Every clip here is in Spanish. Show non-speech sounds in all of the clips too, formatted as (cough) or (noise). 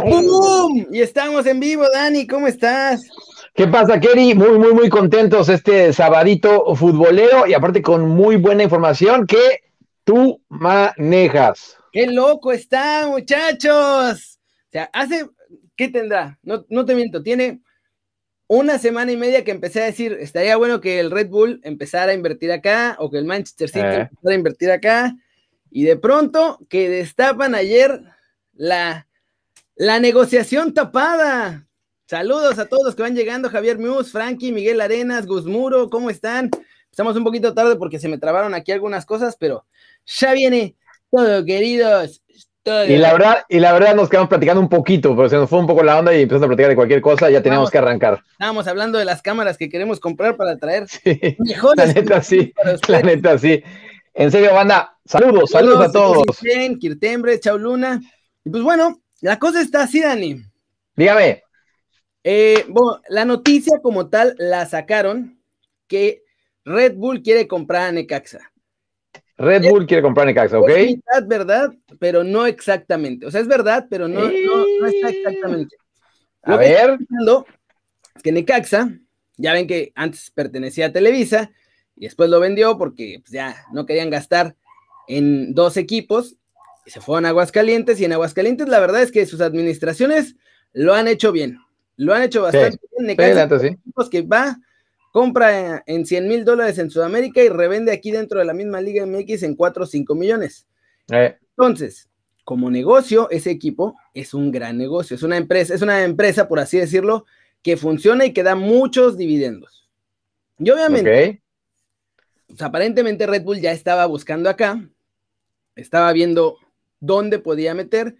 ¡Bum! Y estamos en vivo, Dani, ¿cómo estás? ¿Qué pasa, Kerry? Muy, muy, muy contentos este sabadito futbolero y aparte con muy buena información que tú manejas. ¡Qué loco está, muchachos! O sea, hace, ¿qué tendrá? No, no te miento, tiene una semana y media que empecé a decir, estaría bueno que el Red Bull empezara a invertir acá o que el Manchester City Eh. empezara a invertir acá. Y de pronto que destapan ayer la, la negociación tapada. Saludos a todos los que van llegando, Javier Mus, Frankie, Miguel Arenas, Guzmuro, ¿cómo están? Estamos un poquito tarde porque se me trabaron aquí algunas cosas, pero ya viene todo, queridos. todo. Y la verdad, y la verdad nos quedamos platicando un poquito, pero se nos fue un poco la onda y empezamos a platicar de cualquier cosa, ya teníamos que arrancar. Estábamos hablando de las cámaras que queremos comprar para traer (laughs) Sí, mejores la neta sí, la neta sí. En serio, banda, saludos, saludos a todos. Kirtembre, Chau Luna. Y pues bueno, la cosa está así, Dani. Dígame, Eh, bueno, la noticia como tal la sacaron que Red Bull quiere comprar a Necaxa. Red Bull quiere comprar Necaxa, ¿ok? Es mitad verdad, pero no exactamente. O sea, es verdad, pero no, no, no está exactamente. A Lo que ver, es que Necaxa, ya ven que antes pertenecía a Televisa y después lo vendió porque pues, ya no querían gastar en dos equipos se fueron a Aguascalientes y en Aguascalientes la verdad es que sus administraciones lo han hecho bien, lo han hecho bastante bien. sí, Necaxa equipos que va, compra en 100 mil dólares en Sudamérica y revende aquí dentro de la misma Liga MX en 4 o 5 millones. Eh, Entonces, como negocio, ese equipo es un gran negocio, es una empresa, es una empresa, por así decirlo, que funciona y que da muchos dividendos. Y obviamente, pues, aparentemente Red Bull ya estaba buscando acá, estaba viendo dónde podía meter.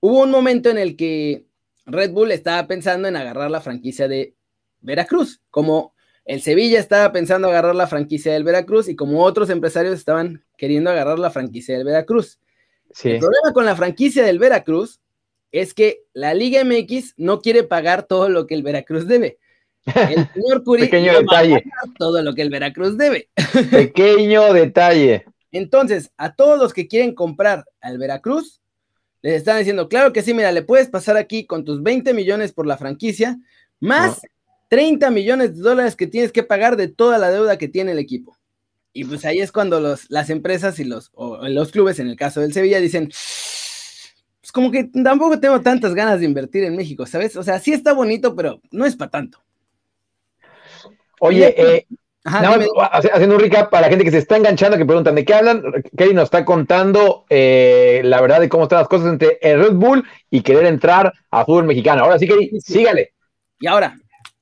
Hubo un momento en el que Red Bull estaba pensando en agarrar la franquicia de Veracruz, como el Sevilla estaba pensando agarrar la franquicia del Veracruz y como otros empresarios estaban queriendo agarrar la franquicia del Veracruz. Sí. El problema con la franquicia del Veracruz es que la Liga MX no quiere pagar todo lo que el Veracruz debe. El (laughs) señor Curi Pequeño no detalle, pagar todo lo que el Veracruz debe. pequeño detalle. Entonces, a todos los que quieren comprar al Veracruz, les están diciendo, claro que sí, mira, le puedes pasar aquí con tus 20 millones por la franquicia, más 30 millones de dólares que tienes que pagar de toda la deuda que tiene el equipo. Y pues ahí es cuando los, las empresas y los, o los clubes, en el caso del Sevilla, dicen, pues como que tampoco tengo tantas ganas de invertir en México, ¿sabes? O sea, sí está bonito, pero no es para tanto. Oye, eh, Ajá, Nada más, haciendo un recap para la gente que se está enganchando, que preguntan de qué hablan. Kelly nos está contando eh, la verdad de cómo están las cosas entre el Red Bull y querer entrar a fútbol mexicano. Ahora sí, Kelly, Sí, sí. sígale. Y ahora,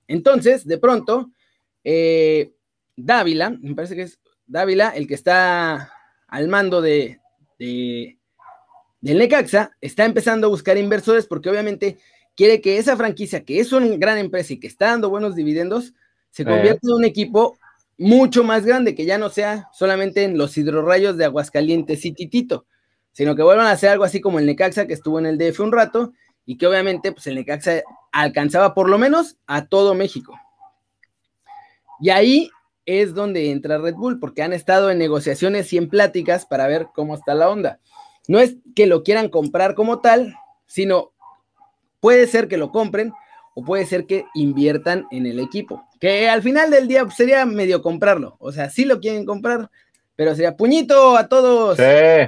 entonces, de pronto, eh, Dávila, me parece que es Dávila, el que está al mando de, de- del Necaxa, está empezando a buscar inversores porque obviamente quiere que esa franquicia, que es una gran empresa y que está dando buenos dividendos, se convierta en un equipo mucho más grande, que ya no sea solamente en los hidrorrayos de Aguascalientes y Titito, sino que vuelvan a hacer algo así como el Necaxa, que estuvo en el DF un rato, y que obviamente pues el Necaxa alcanzaba por lo menos a todo México. Y ahí es donde entra Red Bull, porque han estado en negociaciones y en pláticas para ver cómo está la onda. No es que lo quieran comprar como tal, sino puede ser que lo compren o puede ser que inviertan en el equipo. Que al final del día pues, sería medio comprarlo. O sea, sí lo quieren comprar, pero sería puñito a todos. Sí,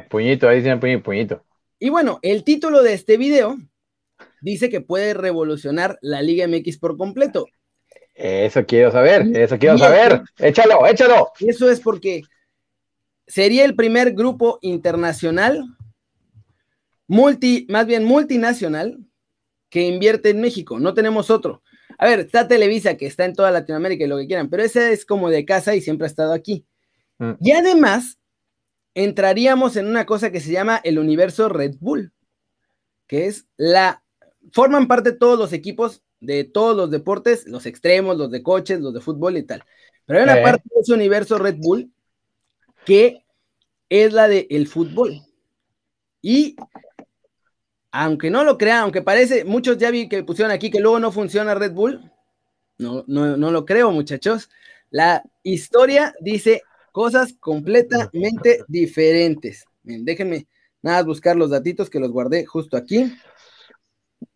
puñito, ahí tiene puñito, puñito. Y bueno, el título de este video dice que puede revolucionar la Liga MX por completo. Eso quiero saber, eso quiero saber. Échalo, échalo. Y eso es porque sería el primer grupo internacional, multi, más bien multinacional, que invierte en México. No tenemos otro. A ver, está Televisa, que está en toda Latinoamérica y lo que quieran, pero ese es como de casa y siempre ha estado aquí. Mm. Y además, entraríamos en una cosa que se llama el universo Red Bull, que es la. Forman parte todos los equipos de todos los deportes, los extremos, los de coches, los de fútbol y tal. Pero hay una Eh. parte de ese universo Red Bull que es la del el fútbol. Y aunque no lo crean, aunque parece, muchos ya vi que pusieron aquí que luego no funciona Red Bull. No, no, no lo creo, muchachos. La historia dice cosas completamente diferentes. Déjenme nada buscar los datitos que los guardé justo aquí.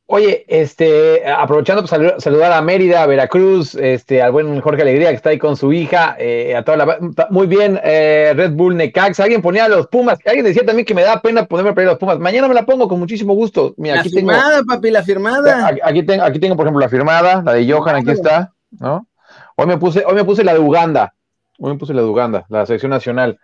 Oye, este, aprovechando para saludar a Mérida, a Veracruz, este, al buen Jorge Alegría que está ahí con su hija, eh, a toda la muy bien, eh, Red Bull Necax, alguien ponía los Pumas, alguien decía también que me da pena ponerme a los Pumas. Mañana me la pongo con muchísimo gusto. Mira, la aquí firmada, papi, la firmada. Aquí tengo, aquí tengo, por ejemplo, la firmada, la de Johan, aquí está, ¿no? Hoy me puse, hoy me puse la de Uganda, hoy me puse la de Uganda, la selección nacional.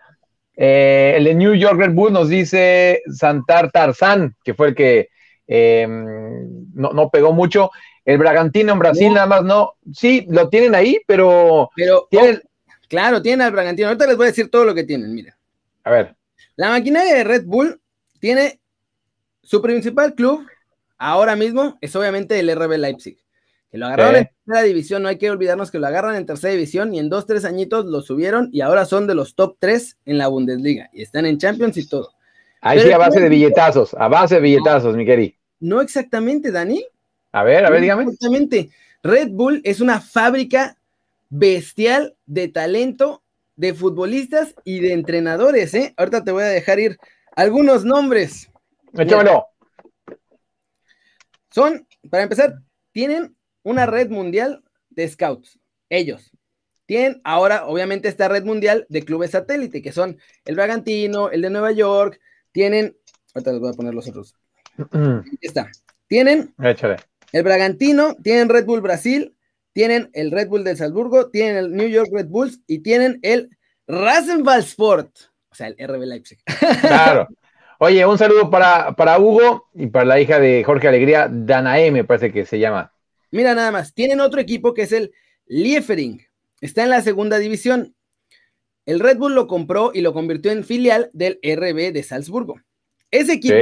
Eh, el de New York Red Bull nos dice Santar Tarzán, que fue el que Em, no, pegó mucho. El Bragantino en Brasil nada más no. Sí, lo tienen ahí, pero. Pero tienen, oh, claro, tienen al Bragantino. Ahorita les voy a decir todo lo que tienen, mira. A ver. La maquinaria de Red Bull tiene su principal club ahora mismo es obviamente el RB Leipzig. Que lo agarraron en tercera división, no hay que olvidarnos que lo agarran en tercera división y en dos, tres añitos lo subieron y ahora son de los top tres en la Bundesliga y están en Champions y todo. Ahí sí, a base de billetazos, a base de billetazos, mi querido. No exactamente, Dani. A ver, a ver, dígame. Exactamente. Red Bull es una fábrica bestial de talento de futbolistas y de entrenadores, ¿eh? Ahorita te voy a dejar ir algunos nombres. Échamelo. Son, para empezar, tienen una red mundial de scouts. Ellos. Tienen ahora, obviamente, esta red mundial de clubes satélite, que son el Bragantino, el de Nueva York. Tienen, ahorita les voy a poner los otros. Aquí (clears throat) está. Tienen el Bragantino, tienen Red Bull Brasil, tienen el Red Bull del Salzburgo, tienen el New York Red Bulls y tienen el Rasenball Sport, o sea, el RB Leipzig. (laughs) Claro. Oye, un saludo para, para Hugo y para la hija de Jorge Alegría, Danae, me parece que se llama. Mira nada más, tienen otro equipo que es el Liefering, está en la segunda división. El Red Bull lo compró y lo convirtió en filial del RB de Salzburgo. Ese equipo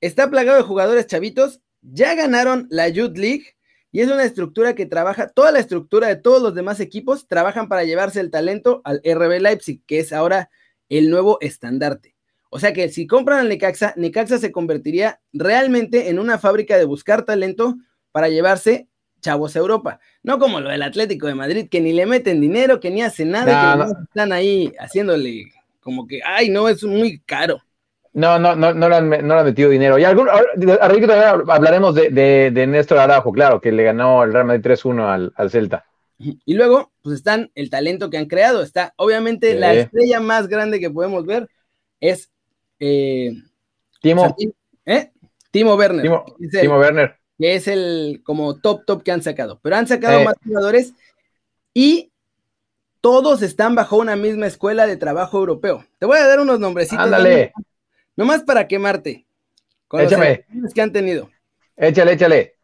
Está plagado de jugadores chavitos, ya ganaron la Youth League y es una estructura que trabaja, toda la estructura de todos los demás equipos trabajan para llevarse el talento al RB Leipzig, que es ahora el nuevo estandarte. O sea que si compran al Necaxa, Necaxa se convertiría realmente en una fábrica de buscar talento para llevarse chavos a Europa. No como lo del Atlético de Madrid, que ni le meten dinero, que ni hacen nada, que están ahí haciéndole como que, ay, no, es muy caro. No, no, no, no le han, no metido dinero. Y algún, hablaremos de, de, Néstor Arajo, claro, que le ganó el Real Madrid 3-1 al, Celta. Y luego, pues están el talento que han creado. Está, obviamente, la estrella más grande que podemos ver es eh, Timo. ¿eh? Timo Werner. Timo, Werner. Que es el como top, top que han sacado. Pero han sacado más jugadores y todos están bajo una misma escuela de trabajo europeo. Te voy a dar unos nombrecitos. Ándale. Nomás para quemarte. Con Échame. Los que han tenido. Échale, échale.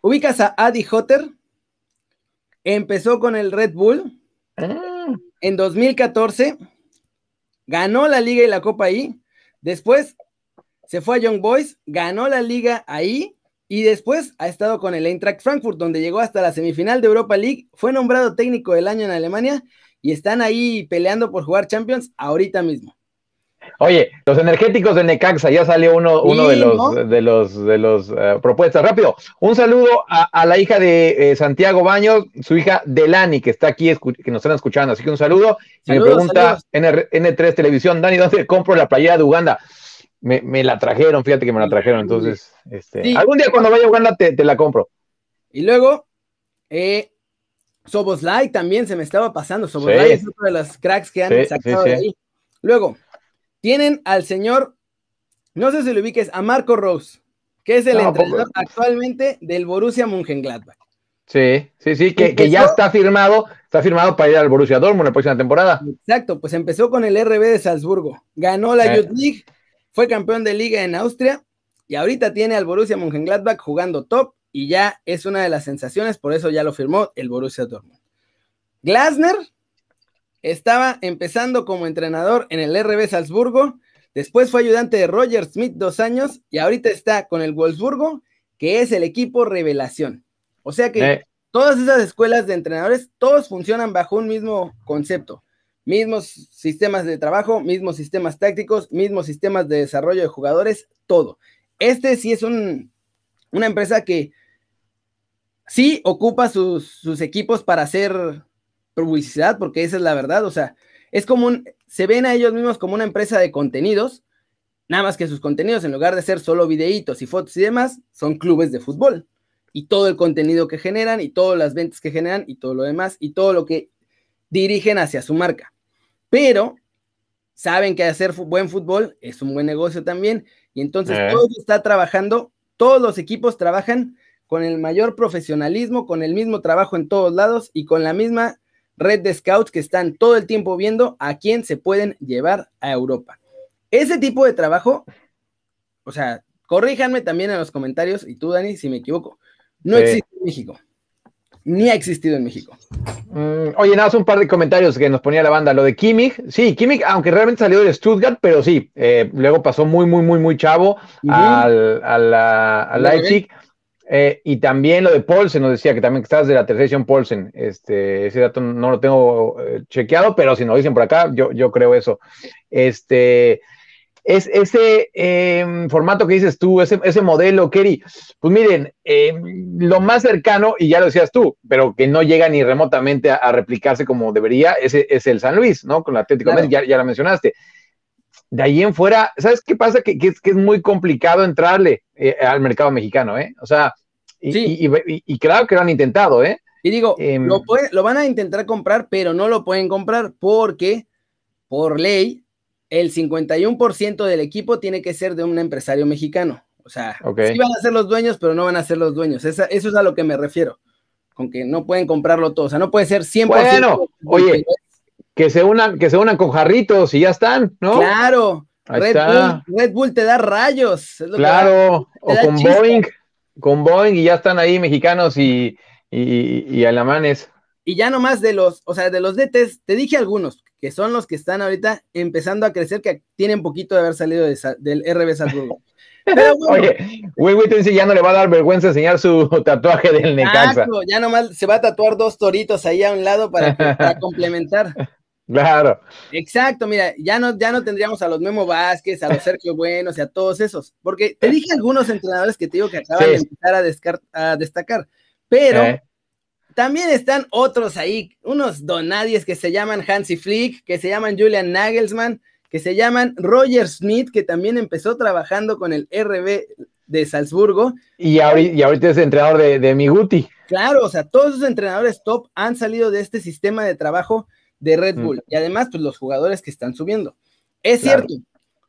Ubicas a Adi Hotter. Empezó con el Red Bull. Ah. En 2014. Ganó la liga y la copa ahí. Después se fue a Young Boys. Ganó la liga ahí. Y después ha estado con el Eintracht Frankfurt, donde llegó hasta la semifinal de Europa League. Fue nombrado técnico del año en Alemania. Y están ahí peleando por jugar Champions ahorita mismo. Oye, los energéticos de Necaxa, ya salió uno, uno de los de los de los eh, propuestas. Rápido, un saludo a, la hija de eh, Santiago Baños, su hija Delani, que está aquí, que nos están escuchando. Así que un saludo. Y me pregunta N, 3 Televisión, Dani, ¿dónde compro la playera de Uganda? Me, la trajeron, fíjate que me la trajeron. Entonces, este, algún día cuando vaya a Uganda te, la compro. Y luego, eh, Soboslai también se me estaba pasando. Soboslai es uno de los cracks que han sacado de ahí. Luego, tienen al señor, no sé si lo ubiques, a Marco Rose, que es el entrenador actualmente del Borussia Mönchengladbach. Sí, sí, sí, que, ya está firmado, está firmado para ir al Borussia Dortmund la próxima temporada. Exacto, pues empezó con el RB de Salzburgo, ganó la eh. Youth League, fue campeón de liga en Austria y ahorita tiene al Borussia Mönchengladbach jugando top y ya es una de las sensaciones, por eso ya lo firmó el Borussia Dortmund. Glasner estaba empezando como entrenador en el RB Salzburgo, después fue ayudante de Roger Smith dos años y ahorita está con el Wolfsburgo, que es el equipo revelación. O sea que eh. todas esas escuelas de entrenadores, todos funcionan bajo un mismo concepto. Mismos sistemas de trabajo, mismos sistemas tácticos, mismos sistemas de desarrollo de jugadores, todo. Este sí es una empresa que sí ocupa sus, sus equipos para hacer publicidad, porque esa es la verdad, o sea, es como un, se ven a ellos mismos como una empresa de contenidos, Nada más que sus contenidos, en lugar de ser solo videitos y fotos y demás, son clubes de fútbol. Y todo el contenido que generan, y todas las ventas que generan, y todo lo demás, y todo lo que dirigen hacia su marca. Pero saben que hacer buen fútbol es un buen negocio también, y entonces eh. todo está trabajando, todos los equipos trabajan con el mayor profesionalismo, con el mismo trabajo en todos lados y con la misma red de scouts que están todo el tiempo viendo a quién se pueden llevar a Europa. Ese tipo de trabajo, o sea, corríjanme también en los comentarios, y tú, Dani, si me equivoco, no existe en México. Ni ha existido en México. Mm, oye, nada, un par de comentarios que nos ponía la banda. Lo de Kimmich, sí, Kimmich, aunque realmente salió de Stuttgart, pero sí, eh, luego pasó muy, muy, muy, muy chavo al, al, Leipzig. Eh, y también lo de Paulsen, nos decía que también que estás de la tercera edición Paulsen. Este, ese dato no lo tengo eh, chequeado, pero si nos dicen por acá, yo, yo creo eso. Este, es ese em, formato que dices tú, ese, ese modelo, Kerry, pues miren, em, lo más cercano, y ya lo decías tú, pero que no llega ni remotamente a, replicarse como debería, ese es el San Luis, ¿no? Con la Atlético ya, ya la mencionaste. De ahí en fuera, ¿sabes qué pasa? Que, es, que es muy complicado entrarle eh, al mercado mexicano, ¿eh? O sea, y, y, claro que lo han intentado, ¿eh? Y digo, em, lo, lo van a intentar comprar, pero no lo pueden comprar porque por ley el 51% del equipo tiene que ser de un empresario mexicano. O sea, sí van a ser los dueños, pero no van a ser los dueños. eso es a lo que me refiero. Con que no pueden comprarlo todo. O sea, no puede ser 100%. Bueno, oye, que se unan, que se unan con jarritos y ya están, ¿no? Claro. Red Bull, Red, Bull, te da rayos. claro, o con Boeing, con Boeing y ya están ahí mexicanos y, y, y alamanes. Y ya nomás de los, o sea, de los DTs, te dije algunos, que son los que están ahorita empezando a crecer, que tienen poquito de haber salido del RB Salzburgo. (laughs) Pero bueno, Oye, ya no le va a dar vergüenza enseñar su (laughs) tatuaje del Necaxa. ya nomás se va a tatuar dos toritos ahí a un lado para, (laughs) complementar. Claro. Exacto, mira, ya no, ya no tendríamos a los Memo Vázquez, a los (laughs) Sergio Buenos y a todos esos, porque te dije algunos entrenadores que te digo que acaban de empezar a, destacar, pero eh. También están otros ahí, unos donadies que se llaman Hansi Flick, que se llaman Julian Nagelsmann, que se llaman Roger Smith, que también empezó trabajando con el RB de Salzburgo. Y ahorita, es entrenador de, de Miguti. Claro, o sea, todos esos entrenadores top han salido de este sistema de trabajo de Red Bull. Mm. Y además, pues los jugadores que están subiendo. Es cierto,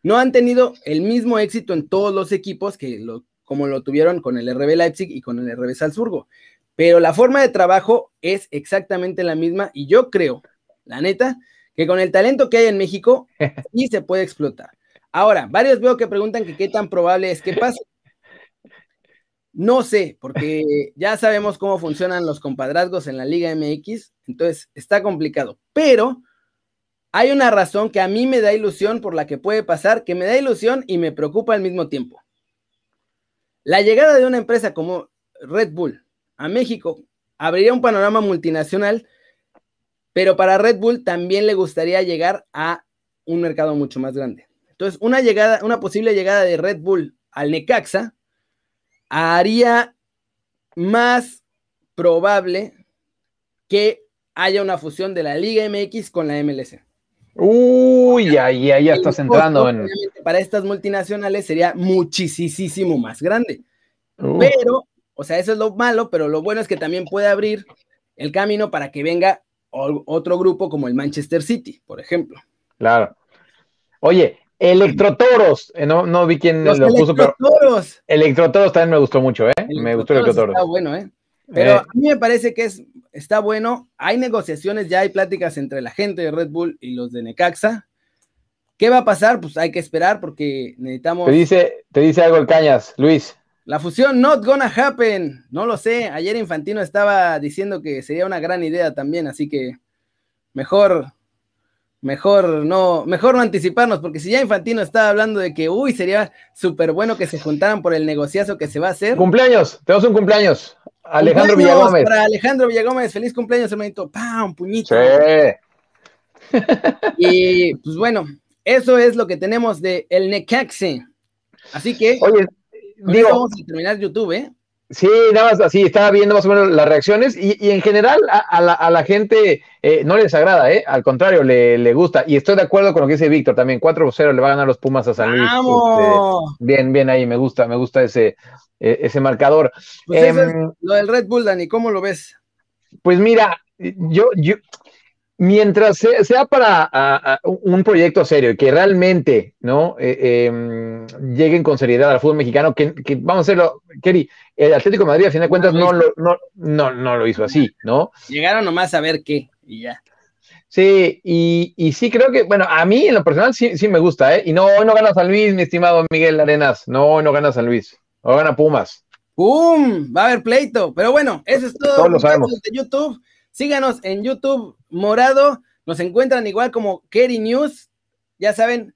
no han tenido el mismo éxito en todos los equipos que lo, como lo tuvieron con el RB Leipzig y con el RB Salzburgo pero la forma de trabajo es exactamente la misma y yo creo, la neta, que con el talento que hay en México (laughs) sí se puede explotar. Ahora, varios veo que preguntan que qué tan probable es que pase. No sé, porque (laughs) ya sabemos cómo funcionan los compadrazgos en la Liga MX, entonces está complicado, pero hay una razón que a mí me da ilusión por la que puede pasar, que me da ilusión y me preocupa al mismo tiempo. La llegada de una empresa como Red Bull, a México. Abriría un panorama multinacional, pero para Red Bull también le gustaría llegar a un mercado mucho más grande. Entonces, una llegada, una posible llegada de Red Bull al Necaxa haría más probable que haya una fusión de la Liga MX con la MLC. Uy, ahí, ahí ya estás entrando en. Para estas multinacionales sería muchísimo más grande. Pero o sea, eso es lo malo, pero lo bueno es que también puede abrir el camino para que venga otro grupo como el Manchester City, por ejemplo. Claro. Oye, Electrotoros, eh, no, no vi quién lo puso, pero. Electrotoros también me gustó mucho, ¿eh? me gustó Electrotoros. Está bueno, ¿eh? Pero eh. a mí me parece que es, está bueno. Hay negociaciones, ya hay pláticas entre la gente de Red Bull y los de Necaxa. ¿Qué va a pasar? Pues hay que esperar porque necesitamos. Te dice, te dice algo el Cañas, Luis. La fusión not gonna happen. No lo sé. Ayer Infantino estaba diciendo que sería una gran idea también, así que mejor, mejor no, mejor no anticiparnos, porque si ya Infantino estaba hablando de que, uy, sería súper bueno que se juntaran por el negociazo que se va a hacer. Cumpleaños, tenemos un cumpleaños. Alejandro Villagómez. Para Alejandro Villagómez, feliz cumpleaños, hermanito. ¡Pam! Puñito. Sí. y pues bueno, eso es lo que tenemos de el Necaxe. Así que. Oye, Digo, vamos a terminar YouTube, ¿eh? Sí, nada más así, estaba viendo más o menos las reacciones y, en general a, la, gente eh, no les agrada, ¿eh? al contrario, le, gusta. Y estoy de acuerdo con lo que dice Víctor también, 4-0 le va a ganar los Pumas a San Luis. ¡Vamos! Este, bien, bien ahí, me gusta, me gusta ese, e, ese marcador. Pues em, lo del Red Bull, Dani, ¿cómo lo ves? Pues mira, yo, yo, mientras sea, para un proyecto serio y que realmente ¿no? Eh, em, lleguen con seriedad al fútbol mexicano, que, vamos a hacerlo, Kerry, el Atlético de Madrid a fin de cuentas no lo, no, no, lo hizo así, ¿no? Llegaron nomás a ver qué y ya. Sí, y, sí creo que, bueno, a mí en lo personal sí, sí me gusta, ¿eh? Y no, no gana San Luis, mi estimado Miguel Arenas, no, no gana San Luis, o gana Pumas. ¡Pum! Va a haber pleito, pero bueno, eso es todo. Todos lo sabemos. De YouTube. Síganos en YouTube Morado. Nos encuentran igual como Kerry News. Ya saben,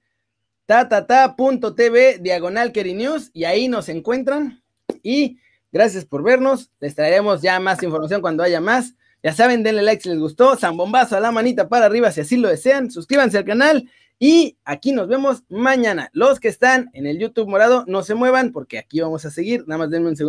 tatata.tv diagonal Kerry News. Y ahí nos encuentran. Y gracias por vernos. Les traeremos ya más información cuando haya más. Ya saben, denle like si les gustó. Zambombazo a la manita para arriba si así lo desean. Suscríbanse al canal. Y aquí nos vemos mañana. Los que están en el YouTube morado, no se muevan porque aquí vamos a seguir. Nada más denme un segundo.